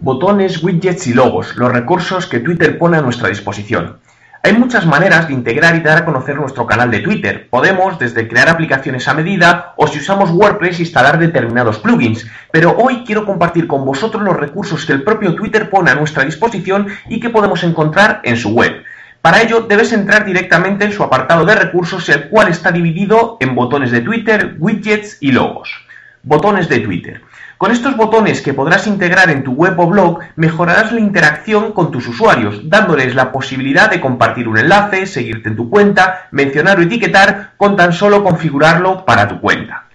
Botones, widgets y logos, los recursos que Twitter pone a nuestra disposición. Hay muchas maneras de integrar y dar a conocer nuestro canal de Twitter. Podemos desde crear aplicaciones a medida o si usamos WordPress instalar determinados plugins. Pero hoy quiero compartir con vosotros los recursos que el propio Twitter pone a nuestra disposición y que podemos encontrar en su web. Para ello debes entrar directamente en su apartado de recursos, el cual está dividido en botones de Twitter, widgets y logos. Botones de Twitter. Con estos botones que podrás integrar en tu web o blog, mejorarás la interacción con tus usuarios, dándoles la posibilidad de compartir un enlace, seguirte en tu cuenta, mencionar o etiquetar con tan solo configurarlo para tu cuenta.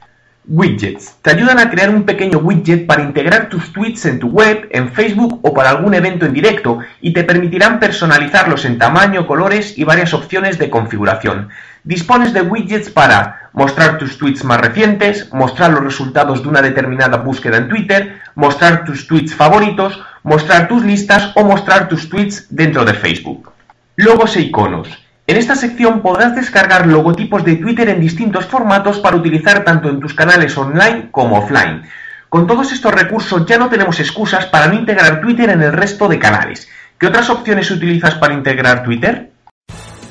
Widgets. Te ayudan a crear un pequeño widget para integrar tus tweets en tu web, en Facebook o para algún evento en directo y te permitirán personalizarlos en tamaño, colores y varias opciones de configuración. Dispones de widgets para mostrar tus tweets más recientes, mostrar los resultados de una determinada búsqueda en Twitter, mostrar tus tweets favoritos, mostrar tus listas o mostrar tus tweets dentro de Facebook. Logos e iconos. En esta sección podrás descargar logotipos de Twitter en distintos formatos para utilizar tanto en tus canales online como offline. Con todos estos recursos ya no tenemos excusas para no integrar Twitter en el resto de canales. ¿Qué otras opciones utilizas para integrar Twitter?